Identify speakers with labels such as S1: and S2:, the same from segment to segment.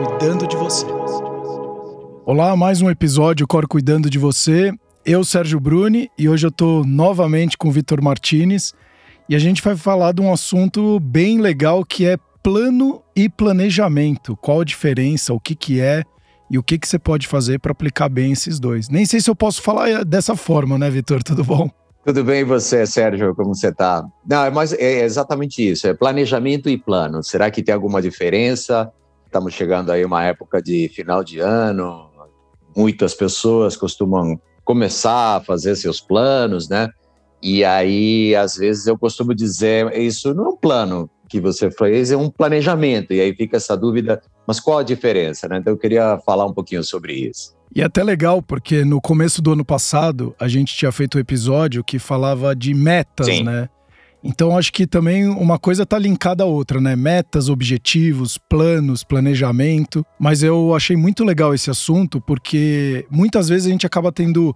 S1: cuidando de você. Olá, mais um episódio Cor cuidando de você. Eu, Sérgio Bruni, e hoje eu estou novamente com o Vitor Martinez e a gente vai falar de um assunto bem legal que é plano e planejamento. Qual a diferença, o que, que é e o que, que você pode fazer para aplicar bem esses dois. Nem sei se eu posso falar dessa forma, né, Vitor? Tudo bom?
S2: Tudo bem e você, Sérgio? Como você está? Não, é mas é exatamente isso. É planejamento e plano. Será que tem alguma diferença? Estamos chegando aí uma época de final de ano. Muitas pessoas costumam começar a fazer seus planos, né? E aí, às vezes, eu costumo dizer isso não é um plano que você fez, é um planejamento. E aí fica essa dúvida, mas qual a diferença, né? Então eu queria falar um pouquinho sobre isso.
S1: E é até legal, porque no começo do ano passado, a gente tinha feito um episódio que falava de metas, Sim. né? Então acho que também uma coisa está linkada à outra, né? Metas, objetivos, planos, planejamento. Mas eu achei muito legal esse assunto porque muitas vezes a gente acaba tendo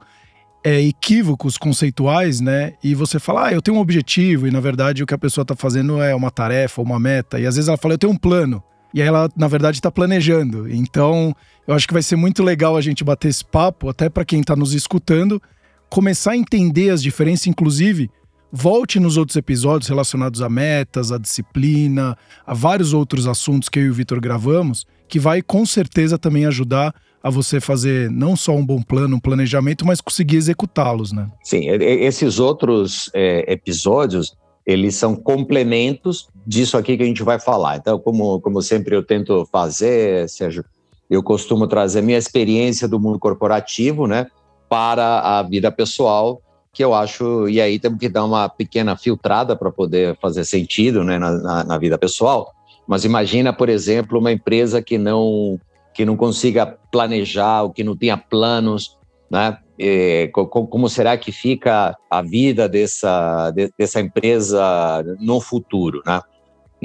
S1: é, equívocos conceituais, né? E você fala, ah, eu tenho um objetivo, e na verdade o que a pessoa está fazendo é uma tarefa, uma meta. E às vezes ela fala, eu tenho um plano. E aí ela, na verdade, está planejando. Então, eu acho que vai ser muito legal a gente bater esse papo, até para quem está nos escutando, começar a entender as diferenças, inclusive Volte nos outros episódios relacionados a metas, a disciplina, a vários outros assuntos que eu e o Vitor gravamos, que vai com certeza também ajudar a você fazer não só um bom plano, um planejamento, mas conseguir executá-los, né?
S2: Sim, esses outros é, episódios, eles são complementos disso aqui que a gente vai falar. Então, como, como sempre eu tento fazer, Sérgio, eu costumo trazer minha experiência do mundo corporativo, né, para a vida pessoal que eu acho, e aí temos que dar uma pequena filtrada para poder fazer sentido né, na, na, vida pessoal. Mas imagina, por exemplo, uma empresa que não que não consiga planejar, ou que não tenha planos, né? E, como será que fica a vida dessa, dessa empresa no futuro, né?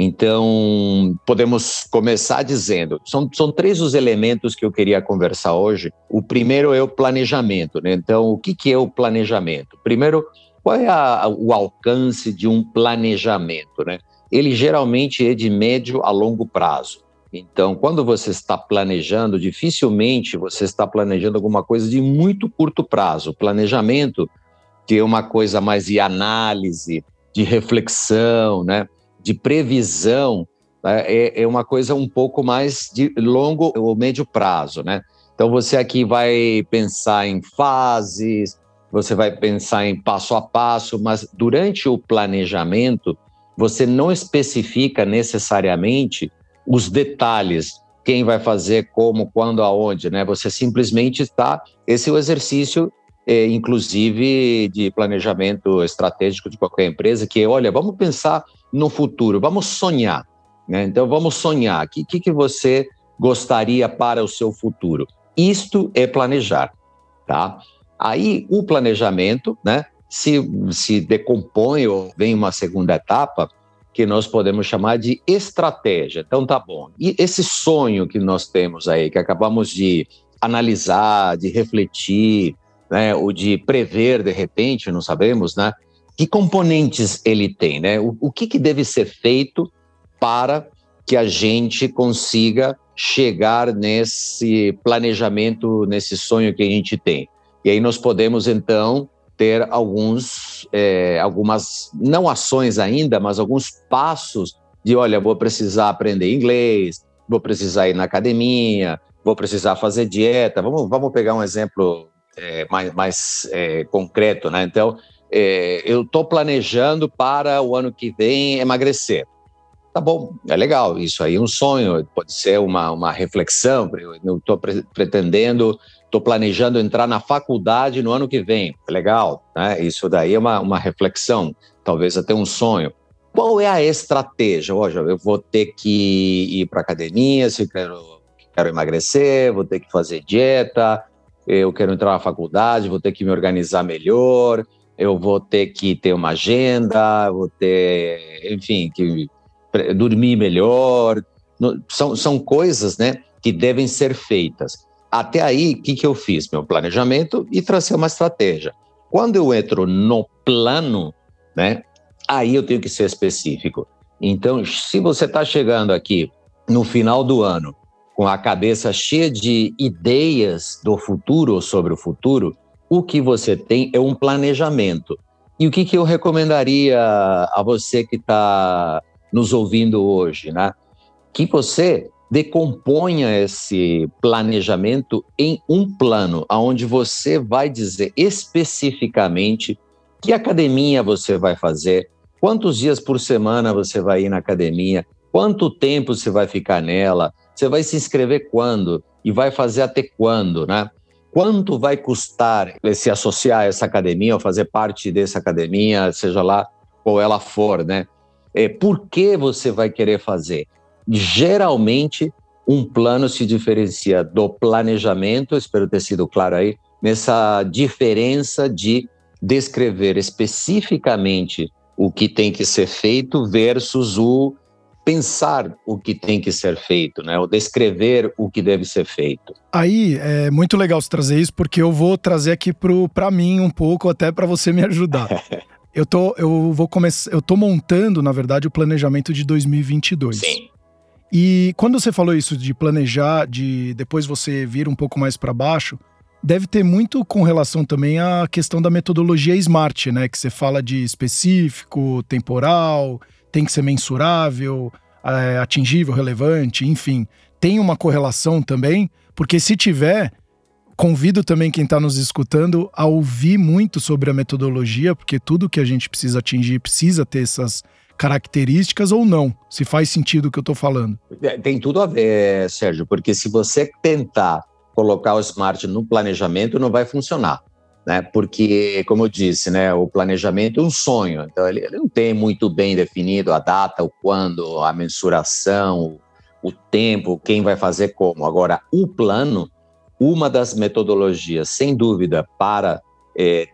S2: Então, podemos começar dizendo: são, são três os elementos que eu queria conversar hoje. O primeiro é o planejamento. Né? Então, o que, que é o planejamento? Primeiro, qual é a, o alcance de um planejamento? Né? Ele geralmente é de médio a longo prazo. Então, quando você está planejando, dificilmente você está planejando alguma coisa de muito curto prazo. Planejamento, que é uma coisa mais de análise, de reflexão, né? De previsão né, é, é, uma coisa um pouco mais de longo ou médio prazo, né? Então você aqui vai pensar em fases, você vai pensar em passo a passo, mas durante o planejamento você não especifica necessariamente os detalhes, quem vai fazer, como, quando, aonde, né? Você simplesmente está. Esse é o exercício é, inclusive de planejamento estratégico de qualquer empresa, que é, olha, vamos pensar no futuro, vamos sonhar. Né? Então, vamos sonhar. O que, que, você gostaria para o seu futuro? Isto é planejar, tá? Aí, o planejamento, né, se, se decompõe ou vem uma segunda etapa, que nós podemos chamar de estratégia. Então, tá bom. E esse sonho que nós temos aí, que acabamos de analisar, de refletir, né, o de prever de repente, não sabemos, né? Que componentes ele tem, né? O, o que, que deve ser feito para que a gente consiga chegar nesse planejamento, nesse sonho que a gente tem. E aí nós podemos então ter alguns, é, algumas não ações ainda, mas alguns passos de, olha, vou precisar aprender inglês, vou precisar ir na academia, vou precisar fazer dieta. Vamos, vamos pegar um exemplo é, mais, mais é, concreto, né? Então, é, eu estou planejando para o ano que vem emagrecer. Tá bom, é legal, isso aí é um sonho, pode ser uma, uma reflexão. Eu estou pre pretendendo, estou planejando entrar na faculdade no ano que vem. É legal, né? Isso daí é uma, uma reflexão, talvez até um sonho. Qual é a estratégia? Hoje eu vou ter que ir para academia se quero, quero emagrecer, vou ter que fazer dieta, eu quero entrar na faculdade, vou ter que me organizar melhor, eu vou ter que ter uma agenda, vou ter, enfim, que dormir melhor. São, são coisas né, que devem ser feitas. Até aí, o que, que eu fiz? Meu planejamento e tracei uma estratégia. Quando eu entro no plano, né, aí eu tenho que ser específico. Então, se você está chegando aqui no final do ano com a cabeça cheia de ideias do futuro sobre o futuro, o que você tem é um planejamento. E o que, que eu recomendaria a você que está nos ouvindo hoje, né? Que você decomponha esse planejamento em um plano, aonde você vai dizer especificamente que academia você vai fazer, quantos dias por semana você vai ir na academia, quanto tempo você vai ficar nela, você vai se inscrever quando e vai fazer até quando, né? Quanto vai custar se associar a essa academia ou fazer parte dessa academia, seja lá qual ela for, né? É, por que você vai querer fazer? Geralmente, um plano se diferencia do planejamento, espero ter sido claro aí, nessa diferença de descrever especificamente o que tem que ser feito versus o pensar o que tem que ser feito, né? O descrever o que deve ser feito.
S1: Aí é muito legal você trazer isso, porque eu vou trazer aqui para mim um pouco, até para você me ajudar. eu tô, eu vou começar, eu tô montando, na verdade, o planejamento de 2022.
S2: Sim.
S1: E quando você falou isso de planejar, de depois você vir um pouco mais para baixo, deve ter muito com relação também à questão da metodologia SMART, né? Que você fala de específico, temporal, tem que ser mensurável, é, atingível, relevante, enfim. Tem uma correlação também, porque se tiver, convido também quem está nos escutando a ouvir muito sobre a metodologia, porque tudo que a gente precisa atingir precisa ter essas características ou não, se faz sentido o que eu estou falando.
S2: É, tem tudo a ver, Sérgio, porque se você tentar colocar o smart no planejamento, não vai funcionar né? Porque, como eu disse, né, o planejamento é um sonho, então ele, ele, não tem muito bem definido a data, o quando, a mensuração, o tempo, quem vai fazer como. Agora, o plano, uma das metodologias, sem dúvida, para é,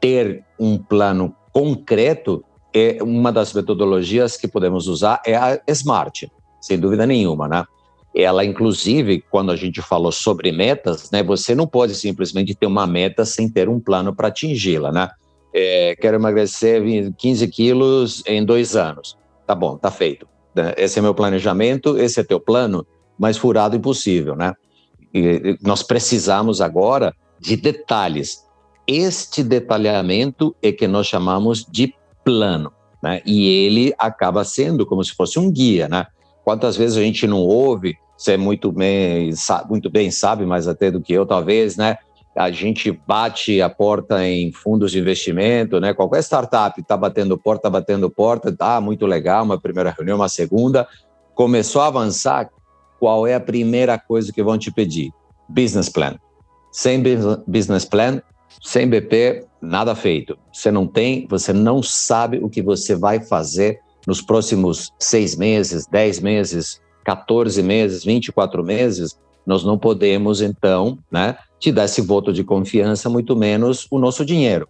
S2: ter um plano concreto, é uma das metodologias que podemos usar é a SMART, sem dúvida nenhuma, né? Ela inclusive quando a gente falou sobre metas, né, você não pode simplesmente ter uma meta sem ter um plano para atingi-la, né? É, quero emagrecer 15 quilos em dois anos. Tá bom, tá feito. Né? Esse é meu planejamento, esse é teu plano, mas furado impossível, né? E nós precisamos agora de detalhes. Este detalhamento é que nós chamamos de plano, né? E ele acaba sendo como se fosse um guia, né? Quantas vezes a gente não ouve, você muito bem, sabe, muito bem sabe, mais até do que eu, talvez, né? A gente bate a porta em fundos de investimento, né? Qualquer startup está batendo porta, tá batendo porta, tá muito legal, uma primeira reunião, uma segunda. Começou a avançar, qual é a primeira coisa que vão te pedir? Business plan. Sem business plan, sem BP, nada feito. Você não tem, você não sabe o que você vai fazer nos próximos seis meses, dez meses, 14 meses, 24 meses, nós não podemos, então, né, te dar esse voto de confiança, muito menos o nosso dinheiro.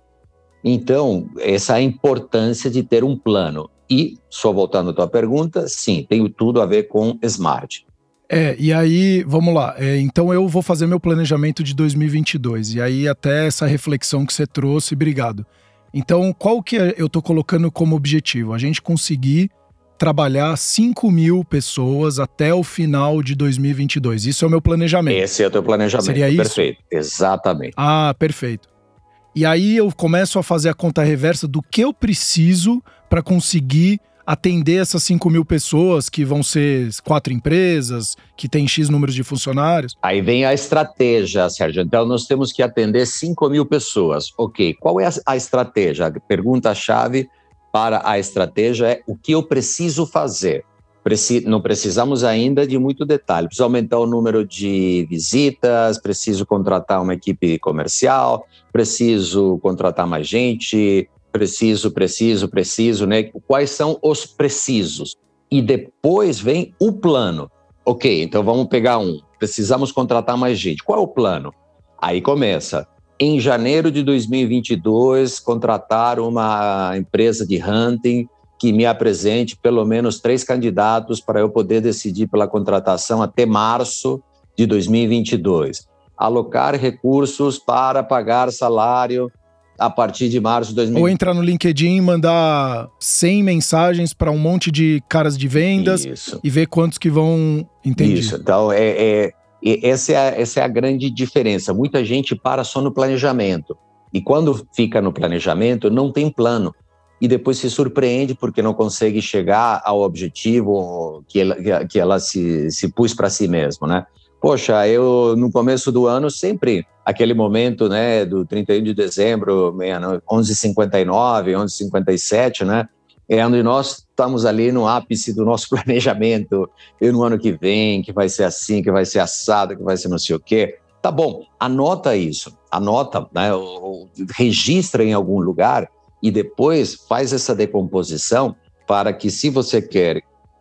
S2: Então, essa é a importância de ter um plano. E, só voltando à tua pergunta, sim, tem tudo a ver com smart.
S1: É, e aí, vamos lá. É, então, eu vou fazer meu planejamento de 2022. E aí, até essa reflexão que você trouxe, obrigado. Então, qual que é, eu estou colocando como objetivo? A gente conseguir trabalhar 5 mil pessoas até o final de 2022. Isso é o meu planejamento.
S2: Esse é o teu planejamento.
S1: Seria isso?
S2: Perfeito. Exatamente.
S1: Ah, perfeito. E aí eu começo a fazer a conta reversa do que eu preciso para conseguir atender essas 5 mil pessoas, que vão ser quatro empresas, que tem X números de funcionários?
S2: Aí vem a estratégia, Sérgio. Então, nós temos que atender 5 mil pessoas. Ok, qual é a estratégia? A pergunta-chave para a estratégia é o que eu preciso fazer. Preci não precisamos ainda de muito detalhe. Preciso aumentar o número de visitas, preciso contratar uma equipe comercial, preciso contratar mais gente, preciso, preciso, preciso, né? Quais são os precisos? E depois vem o plano. Ok, então vamos pegar um. Precisamos contratar mais gente. Qual é o plano? Aí começa. Em janeiro de 2022, contratar uma empresa de hunting que me apresente pelo menos três candidatos para eu poder decidir pela contratação até março de 2022. Alocar recursos para pagar salário a partir de março de 2020.
S1: Ou entrar no LinkedIn e mandar 100 mensagens para um monte de caras de vendas Isso. e ver quantos que vão entender. Isso,
S2: então é, é, essa, é a, essa é a grande diferença. Muita gente para só no planejamento. E quando fica no planejamento, não tem plano. E depois se surpreende porque não consegue chegar ao objetivo que ela, que ela se, se pôs para si mesma, né? Poxa, eu no começo do ano sempre aquele momento, né, do 31 de dezembro, 11:59, 11:57, né? É onde nós estamos ali no ápice do nosso planejamento, e no ano que vem, que vai ser assim, que vai ser assado, que vai ser não sei o quê. Tá bom, anota isso, anota, né, ou, ou, registra em algum lugar e depois faz essa decomposição para que, se você quer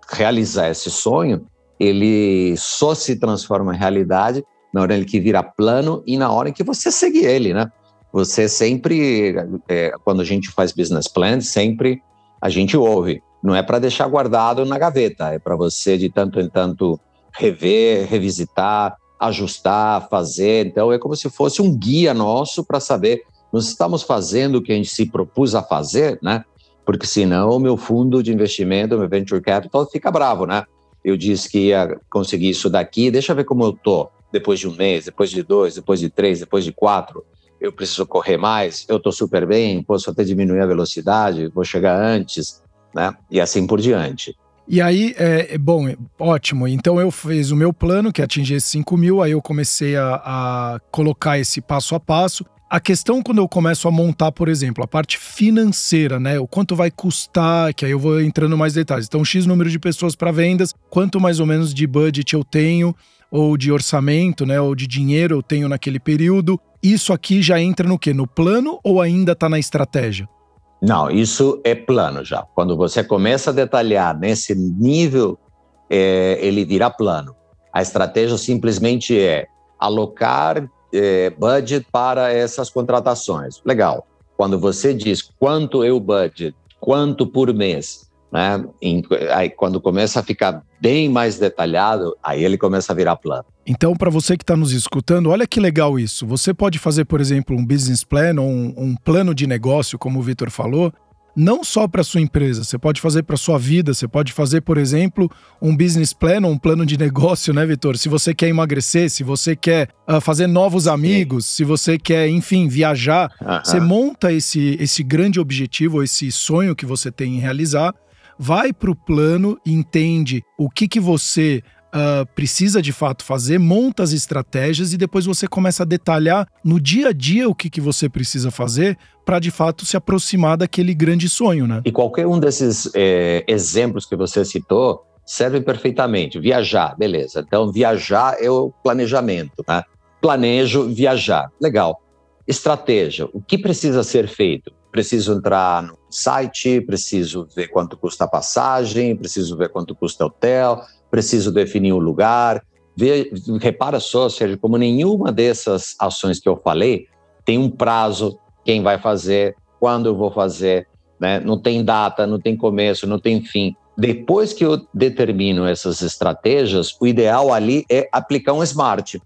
S2: realizar esse sonho, ele só se transforma em realidade na hora que vira plano e na hora que você segue ele, né? Você sempre, é, quando a gente faz business plan, sempre a gente ouve. Não é para deixar guardado na gaveta, é para você de tanto em tanto rever, revisitar, ajustar, fazer. Então é como se fosse um guia nosso para saber nós estamos fazendo o que a gente se propôs a fazer, né? Porque senão o meu fundo de investimento, meu venture capital fica bravo, né? Eu disse que ia conseguir isso daqui, deixa eu ver como eu tô depois de um mês, depois de dois, depois de três, depois de quatro. Eu preciso correr mais, eu estou super bem, posso até diminuir a velocidade, vou chegar antes, né? E assim por diante.
S1: E aí, é, é bom, é, ótimo. Então eu fiz o meu plano, que é atingir esses 5 mil, aí eu comecei a, a colocar esse passo a passo. A questão quando eu começo a montar, por exemplo, a parte financeira, né? O quanto vai custar, que aí eu vou entrando mais detalhes. Então, X número de pessoas para vendas, quanto mais ou menos de budget eu tenho, ou de orçamento, né? Ou de dinheiro eu tenho naquele período. Isso aqui já entra no quê? No plano ou ainda está na estratégia?
S2: Não, isso é plano já. Quando você começa a detalhar nesse nível, é, ele vira plano. A estratégia simplesmente é alocar é, budget para essas contratações. Legal. Quando você diz quanto é o budget, quanto por mês, né? Em, aí, quando começa a ficar bem mais detalhado, aí ele começa a virar plano.
S1: Então, para você que está nos escutando, olha que legal isso. Você pode fazer, por exemplo, um business plan ou um, um plano de negócio, como o Vitor falou, não só para sua empresa, você pode fazer para sua vida, você pode fazer, por exemplo, um business plan, um plano de negócio, né, Vitor? Se você quer emagrecer, se você quer uh, fazer novos amigos, Sim. se você quer, enfim, viajar, uh -huh. você monta esse, esse grande objetivo, esse sonho que você tem em realizar, vai para o plano entende o que, que você uh, precisa de fato fazer, monta as estratégias e depois você começa a detalhar no dia a dia o que, que você precisa fazer para de fato se aproximar daquele grande sonho, né?
S2: E qualquer um desses é, exemplos que você citou serve perfeitamente. Viajar, beleza. Então, viajar é o planejamento, né? Planejo viajar, legal. Estratégia, o que precisa ser feito? Preciso entrar no site, preciso ver quanto custa a passagem, preciso ver quanto custa o hotel, preciso definir o lugar. Vê, repara só, Sérgio, como nenhuma dessas ações que eu falei tem um prazo, quem vai fazer, quando eu vou fazer, né? não tem data, não tem começo, não tem fim. Depois que eu determino essas estratégias, o ideal ali é aplicar um smart.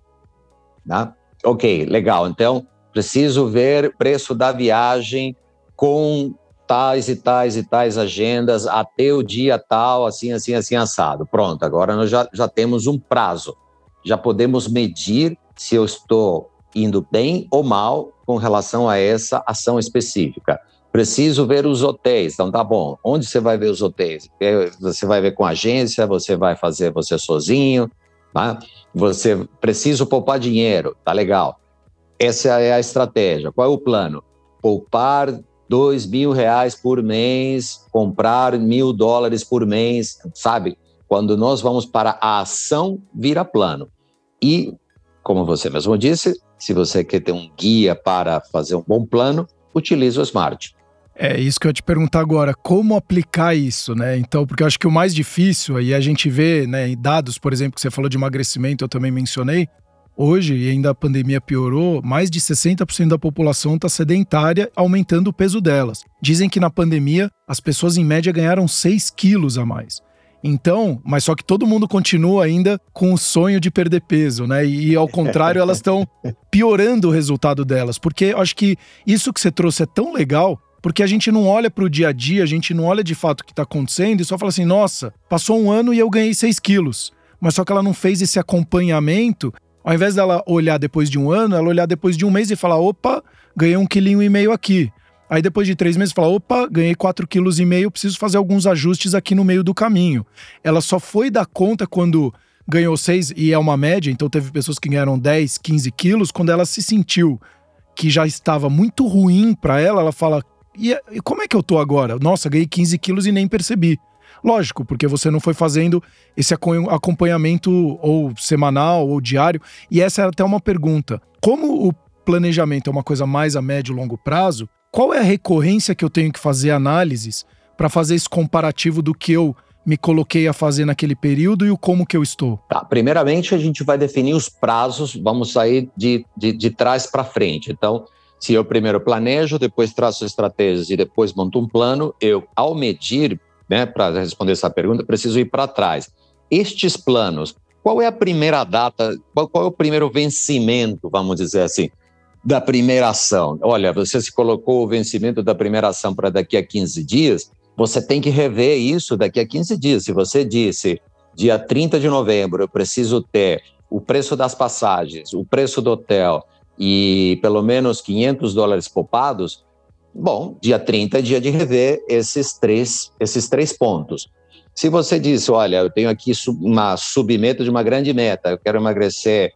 S2: Tá? Ok, legal. Então, preciso ver preço da viagem com tais e tais e tais agendas até o dia tal, assim, assim, assim, assado. Pronto, agora nós já, já temos um prazo. Já podemos medir se eu estou indo bem ou mal com relação a essa ação específica. Preciso ver os hotéis. Então, tá bom. Onde você vai ver os hotéis? É, você vai ver com agência, você vai fazer você sozinho, tá? Você precisa poupar dinheiro, tá legal. Essa é a estratégia. Qual é o plano? Poupar dois mil reais por mês, comprar mil dólares por mês, sabe? Quando nós vamos para a ação, vira plano. E, como você mesmo disse, se você quer ter um guia para fazer um bom plano, utilize o Smart.
S1: É isso que eu ia te perguntar agora, como aplicar isso, né? Então, porque eu acho que o mais difícil, aí a gente vê, né, dados, por exemplo, que você falou de emagrecimento, eu também mencionei, Hoje, e ainda a pandemia piorou, mais de 60% da população está sedentária, aumentando o peso delas. Dizem que na pandemia as pessoas em média ganharam 6 quilos a mais. Então, mas só que todo mundo continua ainda com o sonho de perder peso, né? E ao contrário, elas estão piorando o resultado delas, porque acho que isso que você trouxe é tão legal, porque a gente não olha para o dia a dia, a gente não olha de fato o que está acontecendo e só fala assim: nossa, passou um ano e eu ganhei 6 quilos. Mas só que ela não fez esse acompanhamento. Ao invés dela olhar depois de um ano, ela olhar depois de um mês e falar: opa, ganhei um quilinho e meio aqui. Aí depois de três meses, fala: opa, ganhei quatro quilos e meio, preciso fazer alguns ajustes aqui no meio do caminho. Ela só foi dar conta quando ganhou seis, e é uma média, então teve pessoas que ganharam 10, 15 quilos, quando ela se sentiu que já estava muito ruim para ela, ela fala: e, como é que eu tô agora? Nossa, ganhei 15 quilos e nem percebi. Lógico, porque você não foi fazendo esse acompanhamento ou semanal ou diário. E essa era até uma pergunta. Como o planejamento é uma coisa mais a médio e longo prazo, qual é a recorrência que eu tenho que fazer análises para fazer esse comparativo do que eu me coloquei a fazer naquele período e o como que eu estou?
S2: Tá, primeiramente, a gente vai definir os prazos, vamos sair de, de, de trás para frente. Então, se eu primeiro planejo, depois traço estratégias e depois monto um plano, eu, ao medir, né, para responder essa pergunta, preciso ir para trás. Estes planos, qual é a primeira data, qual, qual é o primeiro vencimento, vamos dizer assim, da primeira ação? Olha, você se colocou o vencimento da primeira ação para daqui a 15 dias, você tem que rever isso daqui a 15 dias. Se você disse, dia 30 de novembro, eu preciso ter o preço das passagens, o preço do hotel, e pelo menos 500 dólares poupados, bom, dia 30 é dia de rever esses três, esses três pontos. Se você disse, olha, eu tenho aqui uma submeta de uma grande meta, eu quero emagrecer,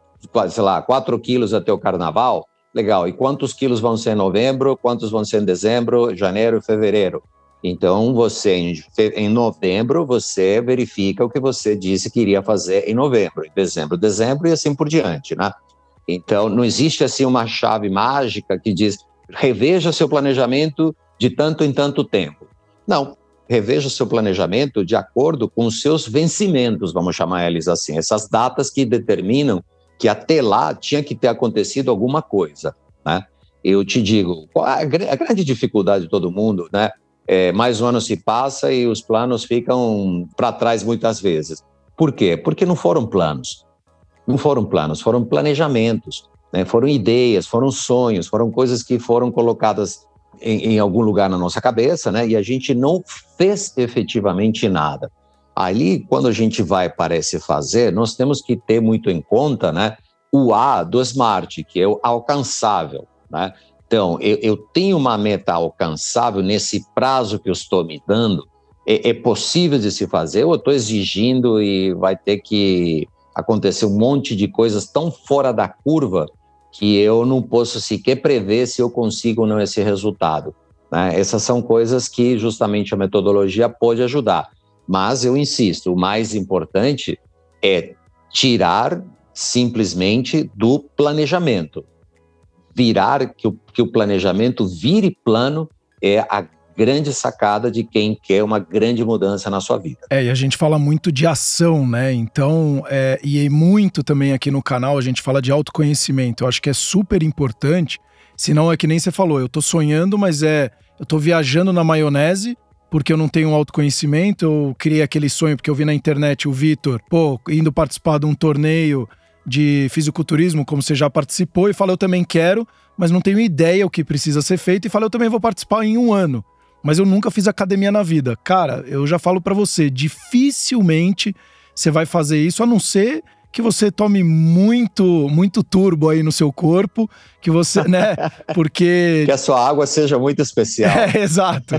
S2: sei lá, 4 quilos até o carnaval, legal. E quantos quilos vão ser em novembro, quantos vão ser em dezembro, janeiro fevereiro? Então, você, em novembro, você verifica o que você disse que iria fazer em novembro, em dezembro, dezembro e assim por diante, né? Então, não existe assim uma chave mágica que diz reveja seu planejamento de tanto em tanto tempo. Não, reveja seu planejamento de acordo com os seus vencimentos, vamos chamar eles assim, essas datas que determinam que até lá tinha que ter acontecido alguma coisa, né? Eu te digo, a, grande dificuldade de todo mundo, né? É, mais um ano se passa e os planos ficam para trás muitas vezes. Por quê? Porque não foram planos não foram planos, foram planejamentos, né? foram ideias, foram sonhos, foram coisas que foram colocadas em, em, algum lugar na nossa cabeça, né? E a gente não fez efetivamente nada. Ali, quando a gente vai parece fazer, nós temos que ter muito em conta, né? O A do SMART, que é o alcançável, né? Então, eu, eu tenho uma meta alcançável nesse prazo que eu estou me dando. É, é possível de se fazer ou eu estou exigindo e vai ter que aconteceu um monte de coisas tão fora da curva que eu não posso sequer prever se eu consigo ou não esse resultado. Né? Essas são coisas que justamente a metodologia pode ajudar. Mas eu insisto, o mais importante é tirar simplesmente do planejamento. Virar, que o, que o planejamento vire plano é a grande sacada de quem quer uma grande mudança na sua vida.
S1: É, e a gente fala muito de ação, né? Então, é, e muito também aqui no canal a gente fala de autoconhecimento. Eu acho que é super importante, senão é que nem você falou, eu tô sonhando, mas é. Eu tô viajando na maionese porque eu não tenho autoconhecimento, eu criei aquele sonho porque eu vi na internet o Vitor, pô, indo participar de um torneio de fisiculturismo, como você já participou, e falei, eu também quero, mas não tenho ideia o que precisa ser feito, e falei, eu também vou participar em um ano mas eu nunca fiz academia na vida. Cara, eu já falo para você, dificilmente você vai fazer isso, a não ser que você tome muito, muito turbo aí no seu corpo, que você, né? Porque.
S2: que a sua água seja muito especial.
S1: É, exato.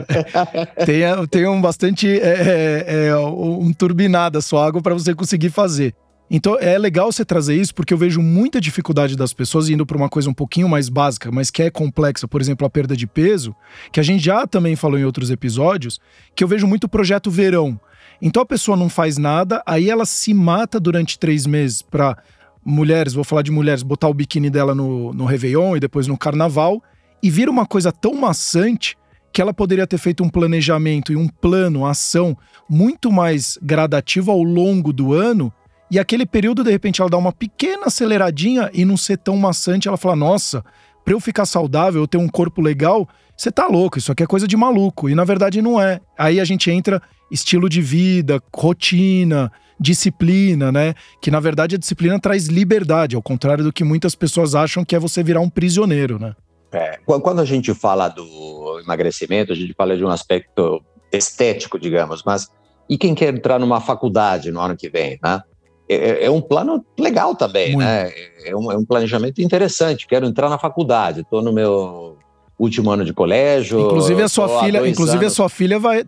S1: tenha, tenha um bastante. É, é, é um turbinado a sua água para você conseguir fazer. Então é legal você trazer isso porque eu vejo muita dificuldade das pessoas indo para uma coisa um pouquinho mais básica, mas que é complexa, por exemplo, a perda de peso, que a gente já também falou em outros episódios, que eu vejo muito projeto verão. Então a pessoa não faz nada, aí ela se mata durante três meses para mulheres, vou falar de mulheres, botar o biquíni dela no, no Réveillon e depois no Carnaval, e vira uma coisa tão maçante que ela poderia ter feito um planejamento e um plano, ação muito mais gradativo ao longo do ano e aquele período, de repente, ela dá uma pequena aceleradinha e não ser tão maçante, ela fala: nossa, pra eu ficar saudável, eu ter um corpo legal, você tá louco, isso aqui é coisa de maluco. E na verdade não é. Aí a gente entra estilo de vida, rotina, disciplina, né? Que na verdade a disciplina traz liberdade, ao contrário do que muitas pessoas acham que é você virar um prisioneiro, né?
S2: É, quando a gente fala do emagrecimento, a gente fala de um aspecto estético, digamos, mas e quem quer entrar numa faculdade no ano que vem, né? É, é, é um plano legal também, Muito. né? É um, é um, planejamento interessante. Quero entrar na faculdade, estou no meu último ano de colégio.
S1: Inclusive a sua filha, inclusive anos. a sua filha vai,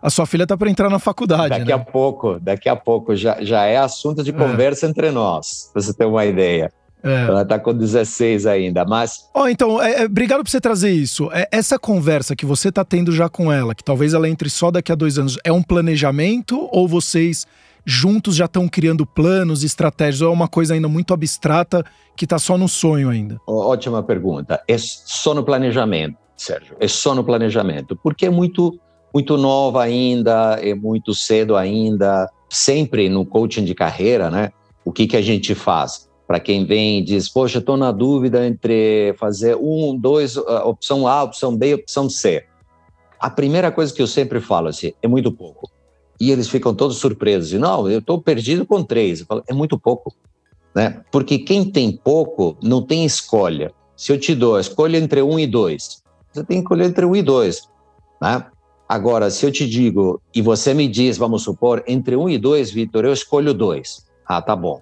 S1: a sua filha está para entrar na faculdade.
S2: Daqui
S1: né?
S2: a pouco, daqui a pouco já, já é assunto de é. conversa é. entre nós, para você ter uma ideia. É. Ela está com 16 ainda, mas.
S1: Ó, oh, então, é, é, obrigado por você trazer isso. É, essa conversa que você está tendo já com ela, que talvez ela entre só daqui a dois anos, é um planejamento ou vocês juntos já estão criando planos, estratégias, ou é uma coisa ainda muito abstrata que está só no sonho ainda?
S2: Ótima pergunta. É só no planejamento, Sérgio. É só no planejamento, porque é muito, muito nova ainda, é muito cedo ainda. Sempre no coaching de carreira, né? O que, que a gente faz? Para quem vem e diz, poxa, estou na dúvida entre fazer um, dois, opção A, opção B, opção C. A primeira coisa que eu sempre falo assim, é muito pouco e eles ficam todos surpresos. E, não, eu estou perdido com três. Falo, é muito pouco. Né? Porque quem tem pouco não tem escolha. Se eu te dou a escolha entre um e dois, você tem que escolher entre um e dois. Né? Agora, se eu te digo, e você me diz, vamos supor, entre um e dois, Vitor, eu escolho dois. Ah, tá bom.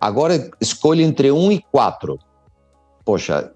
S2: Agora escolho entre um e quatro. Poxa,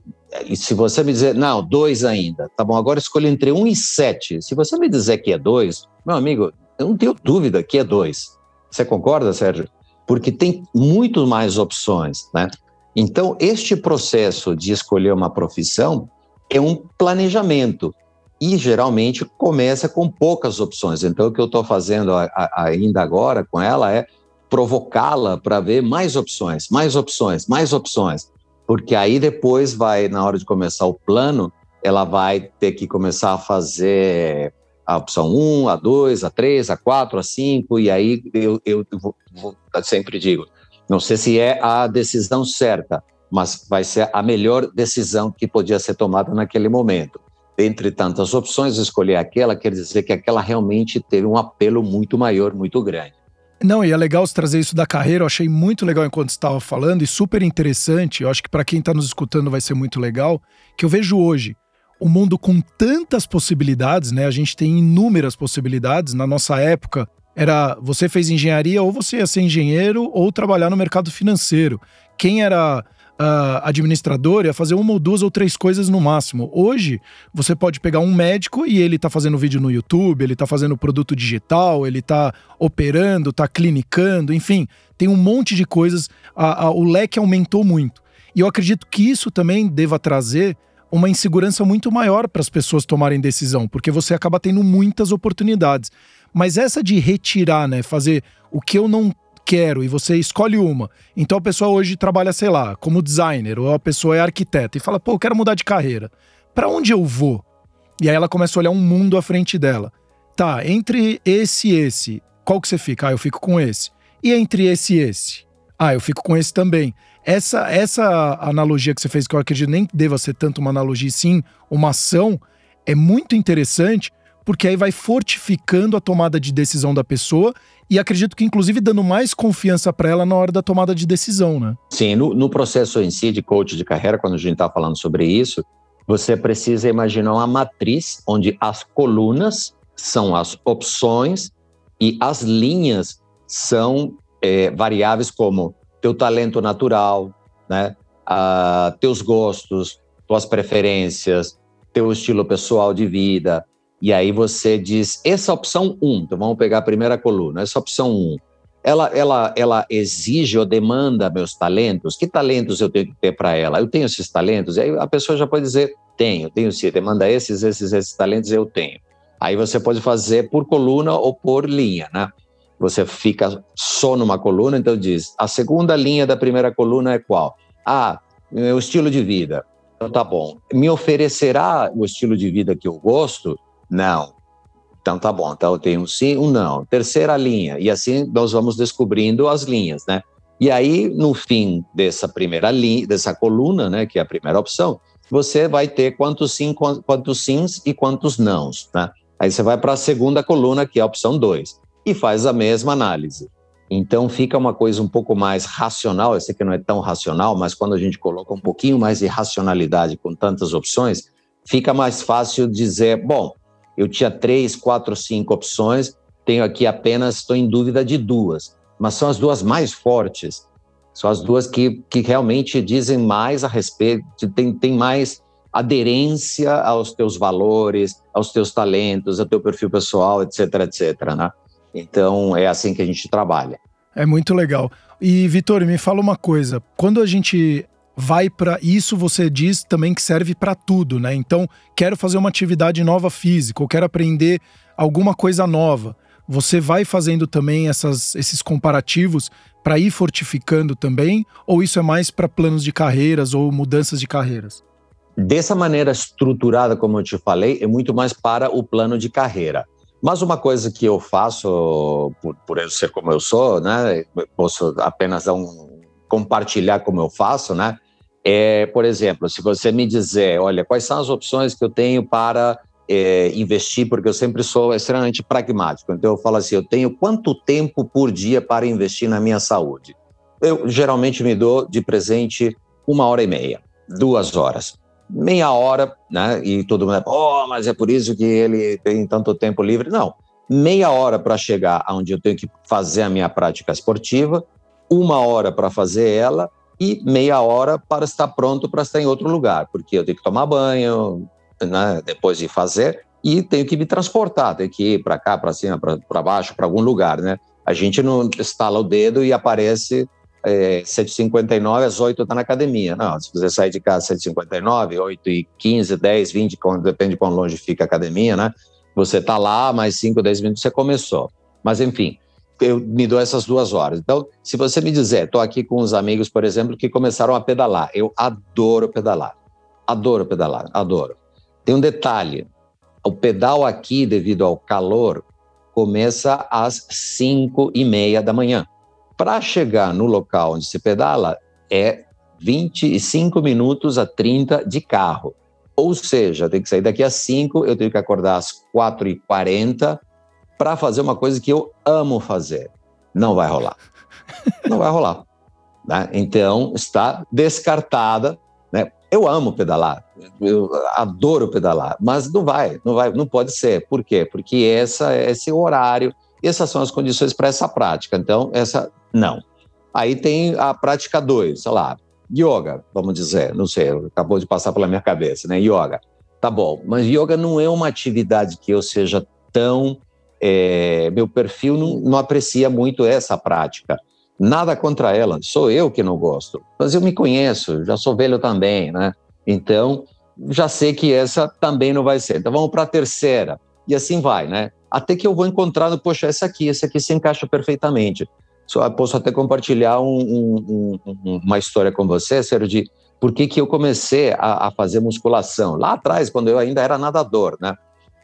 S2: e se você me dizer, não, dois ainda, tá bom, agora escolho entre um e sete. Se você me dizer que é dois, meu amigo, eu não tenho dúvida que é dois. Você concorda, Sérgio? Porque tem muito mais opções, né? Então, este processo de escolher uma profissão é um planejamento e geralmente começa com poucas opções. Então, o que eu estou fazendo a, a, ainda agora com ela é provocá-la para ver mais opções, mais opções, mais opções, porque aí depois vai, na hora de começar o plano, ela vai ter que começar a fazer a opção 1, a 2, a 3, a 4, a 5, e aí eu, eu, vou, vou, sempre digo, não sei se é a decisão certa, mas vai ser a melhor decisão que podia ser tomada naquele momento. Dentre tantas opções, escolher aquela quer dizer que aquela realmente teve um apelo muito maior, muito grande.
S1: Não, e é legal você trazer isso da carreira, eu achei muito legal enquanto estava falando e super interessante. Eu acho que para quem está nos escutando vai ser muito legal, que eu vejo hoje um mundo com tantas possibilidades, né? A gente tem inúmeras possibilidades. Na nossa época, era você fez engenharia ou você ia ser engenheiro ou trabalhar no mercado financeiro. Quem era uh, administrador ia fazer uma ou duas ou três coisas no máximo. Hoje, você pode pegar um médico e ele está fazendo vídeo no YouTube, ele está fazendo produto digital, ele está operando, está clinicando, enfim, tem um monte de coisas. A, a, o leque aumentou muito. E eu acredito que isso também deva trazer uma insegurança muito maior para as pessoas tomarem decisão, porque você acaba tendo muitas oportunidades. Mas essa de retirar, né, fazer o que eu não quero e você escolhe uma. Então a pessoa hoje trabalha, sei lá, como designer, ou a pessoa é arquiteta e fala, pô, eu quero mudar de carreira. Para onde eu vou? E aí ela começa a olhar um mundo à frente dela. Tá, entre esse e esse, qual que você fica? Ah, eu fico com esse. E entre esse e esse? Ah, eu fico com esse também. Essa, essa analogia que você fez, que eu acredito nem deva ser tanto uma analogia, sim uma ação, é muito interessante, porque aí vai fortificando a tomada de decisão da pessoa e acredito que, inclusive, dando mais confiança para ela na hora da tomada de decisão, né?
S2: Sim, no, no processo em si de coach de carreira, quando a gente está falando sobre isso, você precisa imaginar uma matriz onde as colunas são as opções e as linhas são é, variáveis como teu talento natural, né? Ah, teus gostos, tuas preferências, teu estilo pessoal de vida. E aí você diz, essa opção 1, um, então vamos pegar a primeira coluna, essa opção 1, um, ela, ela, ela exige ou demanda meus talentos? Que talentos eu tenho que ter para ela? Eu tenho esses talentos? E aí a pessoa já pode dizer, tenho, tenho sim, demanda esses, esses, esses talentos, eu tenho. Aí você pode fazer por coluna ou por linha, né? Você fica só numa coluna, então diz: a segunda linha da primeira coluna é qual? Ah, meu estilo de vida. Então tá bom. Me oferecerá o estilo de vida que eu gosto? Não. Então tá bom. Então eu tenho um sim, um não. Terceira linha. E assim nós vamos descobrindo as linhas, né? E aí, no fim dessa primeira linha, dessa coluna, né, que é a primeira opção, você vai ter quantos sim, quantos sims e quantos nãos, né? Aí você vai para a segunda coluna, que é a opção 2, e faz a mesma análise. Então fica uma coisa um pouco mais racional, eu sei que não é tão racional, mas quando a gente coloca um pouquinho mais de racionalidade com tantas opções, fica mais fácil dizer, bom, eu tinha três, quatro, cinco opções, tenho aqui apenas, estou em dúvida de duas, mas são as duas mais fortes, são as duas que, que realmente dizem mais a respeito, tem, tem mais aderência aos teus valores, aos teus talentos, ao teu perfil pessoal, etc, etc, né? Então é assim que a gente trabalha.
S1: É muito legal. E Vitor, me fala uma coisa, quando a gente vai para isso você diz também que serve para tudo, né? Então, quero fazer uma atividade nova física, ou quero aprender alguma coisa nova. Você vai fazendo também essas, esses comparativos para ir fortificando também, ou isso é mais para planos de carreiras ou mudanças de carreiras?
S2: Dessa maneira estruturada, como eu te falei, é muito mais para o plano de carreira. Mas uma coisa que eu faço, por, por eu ser como eu sou, né, posso apenas um, compartilhar como eu faço, né, é, por exemplo, se você me dizer, olha, quais são as opções que eu tenho para é, investir, porque eu sempre sou extremamente pragmático. Então eu falo assim, eu tenho quanto tempo por dia para investir na minha saúde? Eu geralmente me dou de presente uma hora e meia, duas horas meia hora, né? E todo mundo, oh, mas é por isso que ele tem tanto tempo livre. Não, meia hora para chegar aonde eu tenho que fazer a minha prática esportiva, uma hora para fazer ela e meia hora para estar pronto para estar em outro lugar, porque eu tenho que tomar banho, né? Depois de fazer e tenho que me transportar, tenho que ir para cá, para cima, para baixo, para algum lugar, né? A gente não estala o dedo e aparece é, 7h59, às 8 está na academia. Não, se você sair de casa às 7h59, 8h15, 10, 20, depende de quão longe fica a academia, né? Você está lá, mais 5, 10 minutos você começou. Mas, enfim, eu me dou essas duas horas. Então, se você me dizer, estou aqui com uns amigos, por exemplo, que começaram a pedalar. Eu adoro pedalar. Adoro pedalar, adoro. Tem um detalhe: o pedal aqui, devido ao calor, começa às 5 e meia da manhã. Para chegar no local onde se pedala, é 25 minutos a 30 de carro. Ou seja, tem que sair daqui a 5, eu tenho que acordar às 4h40 para fazer uma coisa que eu amo fazer. Não vai rolar. Não vai rolar. Né? Então, está descartada. Né? Eu amo pedalar, eu adoro pedalar, mas não vai, não vai, não pode ser. Por quê? Porque essa, esse horário, essas são as condições para essa prática. Então, essa não. Aí tem a prática 2, sei lá, yoga, vamos dizer, não sei, acabou de passar pela minha cabeça, né? Yoga. Tá bom, mas yoga não é uma atividade que eu seja tão. É, meu perfil não, não aprecia muito essa prática. Nada contra ela, sou eu que não gosto. Mas eu me conheço, já sou velho também, né? Então, já sei que essa também não vai ser. Então, vamos para a terceira. E assim vai, né? Até que eu vou encontrando, poxa, essa aqui, essa aqui se encaixa perfeitamente. Só posso até compartilhar um, um, um, uma história com você, Sérgio, de por que, que eu comecei a, a, fazer musculação. Lá atrás, quando eu ainda era nadador, né?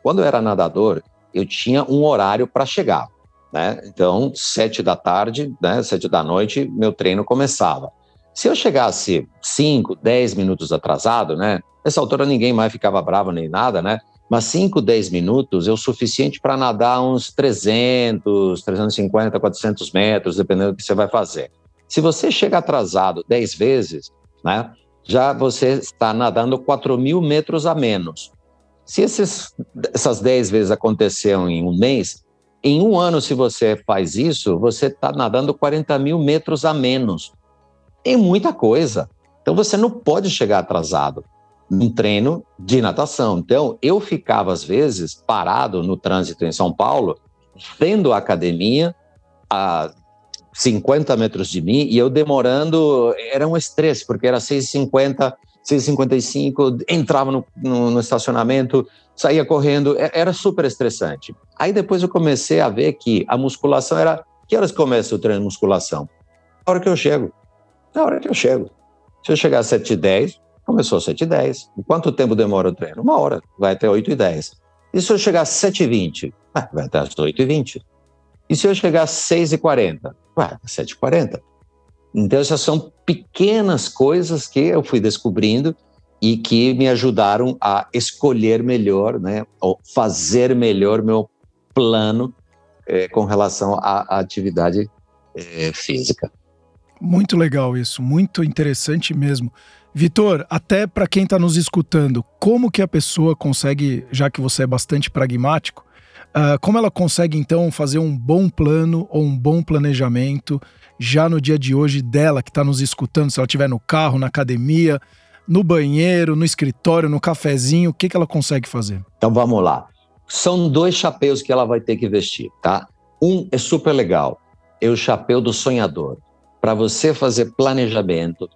S2: Quando eu era nadador, eu tinha um horário para chegar, né? Então, sete da tarde, né? Sete da noite, meu treino começava. Se eu chegasse cinco, dez minutos atrasado, né? Nessa altura ninguém mais ficava bravo nem nada, né? Mas 5, 10 minutos é o suficiente para nadar uns 300, 350, 400 metros, dependendo do que você vai fazer. Se você chega atrasado 10 vezes, né, já você está nadando 4 mil metros a menos. Se esses, essas 10 vezes aconteceram em um mês, em um ano, se você faz isso, você está nadando 40 mil metros a menos. É muita coisa. Então você não pode chegar atrasado um treino de natação. Então, eu ficava, às vezes, parado no trânsito em São Paulo, tendo a academia a 50 metros de mim, e eu demorando, era um estresse, porque era 6h50, 6h55, entrava no, no, no estacionamento, saía correndo, era super estressante. Aí depois eu comecei a ver que a musculação era. Que horas começa o treino de musculação? Na hora que eu chego. Na hora que eu chego. Se eu chegar às 7h10, Começou às 7h10. E quanto tempo demora o treino? Uma hora, vai até 8h10. E se eu chegar às 7h20? Ah, vai até às 8h20. E se eu chegar às 6h40? Vai às 7h40. Então, essas são pequenas coisas que eu fui descobrindo e que me ajudaram a escolher melhor, né, ou fazer melhor meu plano é, com relação à, à atividade é, física.
S1: Muito legal isso, muito interessante mesmo. Vitor, até para quem está nos escutando, como que a pessoa consegue, já que você é bastante pragmático, uh, como ela consegue então fazer um bom plano ou um bom planejamento já no dia de hoje dela que está nos escutando, se ela estiver no carro, na academia, no banheiro, no escritório, no cafezinho, o que, que ela consegue fazer?
S2: Então vamos lá. São dois chapéus que ela vai ter que vestir, tá? Um é super legal, é o chapéu do sonhador. Para você fazer planejamento,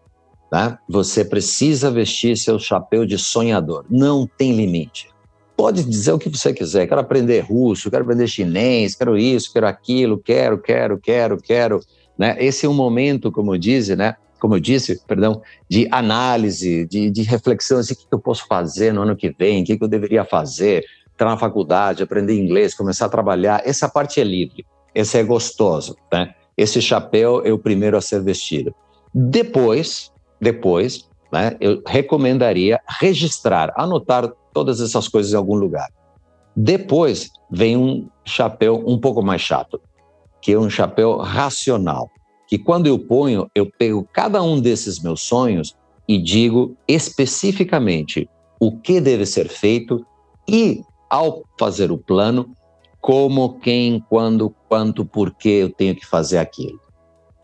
S2: Tá? Você precisa vestir seu chapéu de sonhador. Não tem limite. Pode dizer o que você quiser. Quero aprender russo, quero aprender chinês, quero isso, quero aquilo, quero, quero, quero, quero. Né? Esse é um momento, como disse, né? Como eu disse, perdão, de análise, de, de reflexão, assim, o que eu posso fazer no ano que vem, o que eu deveria fazer, entrar na faculdade, aprender inglês, começar a trabalhar. Essa parte é livre, esse é gostoso, né? Esse chapéu é o primeiro a ser vestido. Depois, depois, né, eu recomendaria registrar, anotar todas essas coisas em algum lugar. Depois vem um chapéu um pouco mais chato, que é um chapéu racional, que quando eu ponho, eu pego cada um desses meus sonhos e digo especificamente o que deve ser feito e, ao fazer o plano, como, quem, quando, quanto, por que eu tenho que fazer aquilo.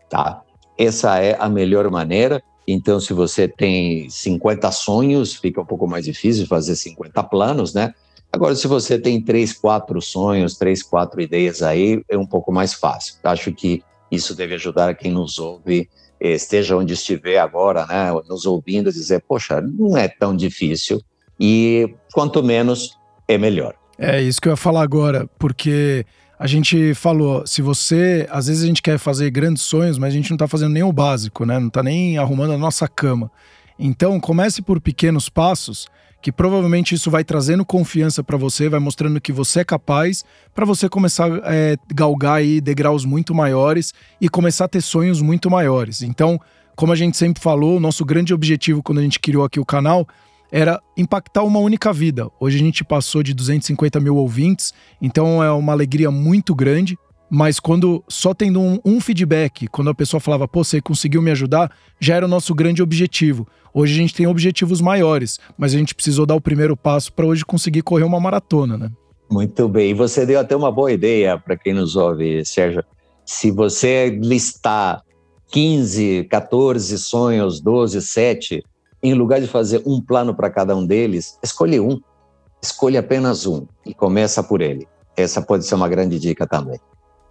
S2: Tá? Essa é a melhor maneira então, se você tem 50 sonhos, fica um pouco mais difícil fazer 50 planos, né? Agora, se você tem três, quatro sonhos, três, quatro ideias aí, é um pouco mais fácil. Acho que isso deve ajudar quem nos ouve, esteja onde estiver agora, né, nos ouvindo, dizer, poxa, não é tão difícil e quanto menos é melhor.
S1: É isso que eu ia falar agora, porque a gente falou, se você, às vezes a gente quer fazer grandes sonhos, mas a gente não tá fazendo nem o básico, né? Não tá nem arrumando a nossa cama. Então, comece por pequenos passos, que provavelmente isso vai trazendo confiança para você, vai mostrando que você é capaz, para você começar a é, galgar aí degraus muito maiores e começar a ter sonhos muito maiores. Então, como a gente sempre falou, nosso grande objetivo quando a gente criou aqui o canal era impactar uma única vida. Hoje a gente passou de 250 mil ouvintes, então é uma alegria muito grande. Mas quando só tendo um, um, feedback, quando a pessoa falava, pô, você conseguiu me ajudar, já era o nosso grande objetivo. Hoje a gente tem objetivos maiores, mas a gente precisou dar o primeiro passo para hoje conseguir correr uma maratona, né?
S2: Muito bem. E você deu até uma boa ideia para quem nos ouve, Sérgio. Se você listar 15, 14 sonhos, 12, 7, em lugar de fazer um plano para cada um deles, escolhe um. Escolha apenas um e começa por ele. Essa pode ser uma grande dica também.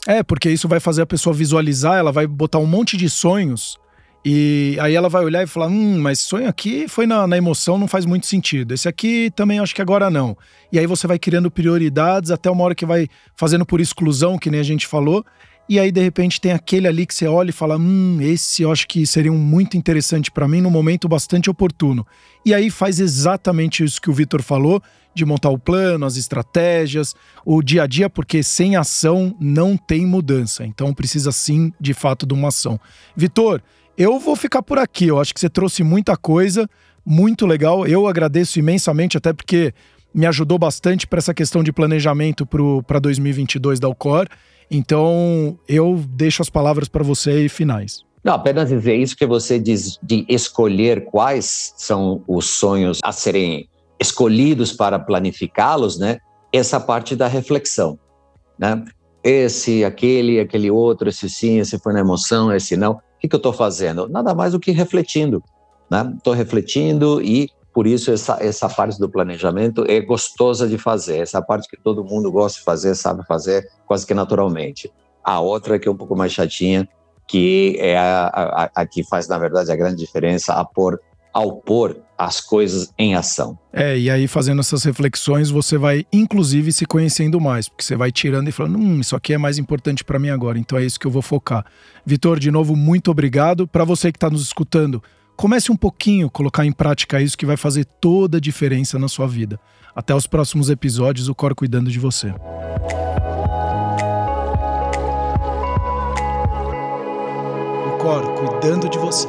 S1: É, porque isso vai fazer a pessoa visualizar, ela vai botar um monte de sonhos e aí ela vai olhar e falar: hum, mas sonho aqui foi na, na, emoção, não faz muito sentido. Esse aqui também acho que agora não. E aí você vai criando prioridades até uma hora que vai fazendo por exclusão, que nem a gente falou, e aí de repente tem aquele ali que você olha e fala: "Hum, esse eu acho que seria um muito interessante para mim no momento bastante oportuno". E aí faz exatamente isso que o Vitor falou, de montar o plano, as estratégias, o dia a dia, porque sem ação não tem mudança. Então precisa sim, de fato, de uma ação. Vitor, eu vou ficar por aqui. Eu acho que você trouxe muita coisa, muito legal. Eu agradeço imensamente, até porque me ajudou bastante para essa questão de planejamento para 2022 da Alcor. Então, eu deixo as palavras para você e finais.
S2: Não, apenas dizer isso que você diz de escolher quais são os sonhos a serem escolhidos para planificá-los, né? Essa parte da reflexão, né? Esse, aquele, aquele outro, esse sim, esse foi na emoção, esse não. O que, que eu estou fazendo? Nada mais do que refletindo, né? Estou refletindo e por isso essa, essa parte do planejamento é gostosa de fazer, essa parte que todo mundo gosta de fazer, sabe fazer quase que naturalmente. A outra que é um pouco mais chatinha, que é a, a, a que faz, na verdade, a grande diferença a pôr, ao pôr as coisas em ação.
S1: É, e aí fazendo essas reflexões, você vai inclusive se conhecendo mais, porque você vai tirando e falando, hum, isso aqui é mais importante para mim agora, então é isso que eu vou focar. Vitor, de novo, muito obrigado. Para você que está nos escutando, Comece um pouquinho a colocar em prática isso que vai fazer toda a diferença na sua vida. Até os próximos episódios, o Cor cuidando de você. O Cor cuidando de você.